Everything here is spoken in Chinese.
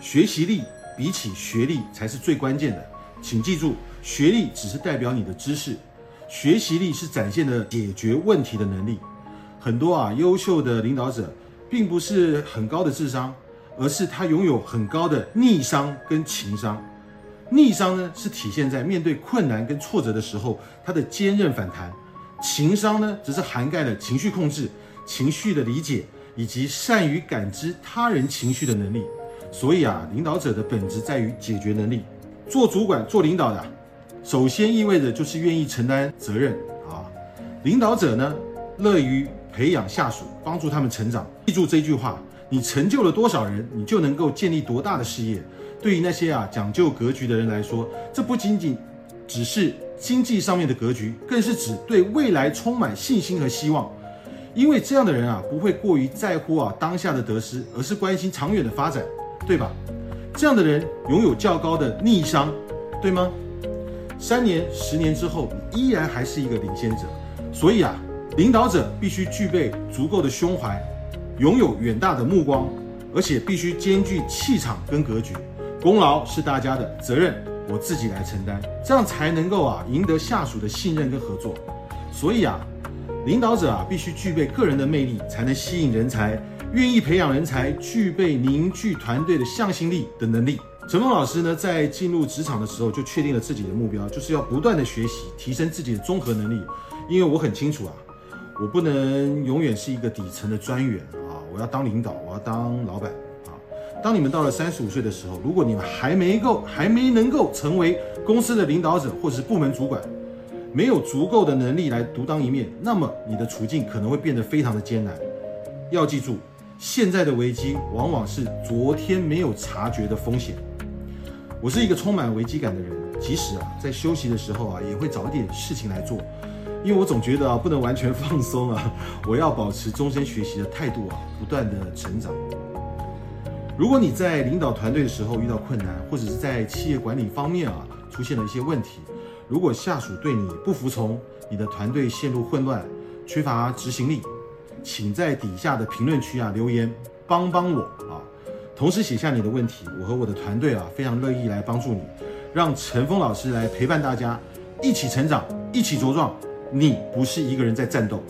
学习力比起学历才是最关键的。请记住，学历只是代表你的知识，学习力是展现的解决问题的能力。很多啊优秀的领导者，并不是很高的智商，而是他拥有很高的逆商跟情商。逆商呢是体现在面对困难跟挫折的时候，他的坚韧反弹；情商呢只是涵盖了情绪控制、情绪的理解以及善于感知他人情绪的能力。所以啊，领导者的本质在于解决能力。做主管、做领导的，首先意味着就是愿意承担责任啊。领导者呢，乐于培养下属，帮助他们成长。记住这句话：你成就了多少人，你就能够建立多大的事业。对于那些啊讲究格局的人来说，这不仅仅只是经济上面的格局，更是指对未来充满信心和希望。因为这样的人啊，不会过于在乎啊当下的得失，而是关心长远的发展。对吧？这样的人拥有较高的逆商，对吗？三年、十年之后，依然还是一个领先者。所以啊，领导者必须具备足够的胸怀，拥有远大的目光，而且必须兼具气场跟格局。功劳是大家的，责任我自己来承担，这样才能够啊赢得下属的信任跟合作。所以啊，领导者啊必须具备个人的魅力，才能吸引人才。愿意培养人才，具备凝聚团队的向心力的能力。陈峰老师呢，在进入职场的时候就确定了自己的目标，就是要不断的学习，提升自己的综合能力。因为我很清楚啊，我不能永远是一个底层的专员啊，我要当领导，我要当老板啊。当你们到了三十五岁的时候，如果你们还没够，还没能够成为公司的领导者或者是部门主管，没有足够的能力来独当一面，那么你的处境可能会变得非常的艰难。要记住。现在的危机往往是昨天没有察觉的风险。我是一个充满危机感的人，即使啊在休息的时候啊，也会找一点事情来做，因为我总觉得啊不能完全放松啊，我要保持终身学习的态度啊，不断的成长。如果你在领导团队的时候遇到困难，或者是在企业管理方面啊出现了一些问题，如果下属对你不服从，你的团队陷入混乱，缺乏执行力。请在底下的评论区啊留言，帮帮我啊！同时写下你的问题，我和我的团队啊非常乐意来帮助你，让陈峰老师来陪伴大家，一起成长，一起茁壮。你不是一个人在战斗。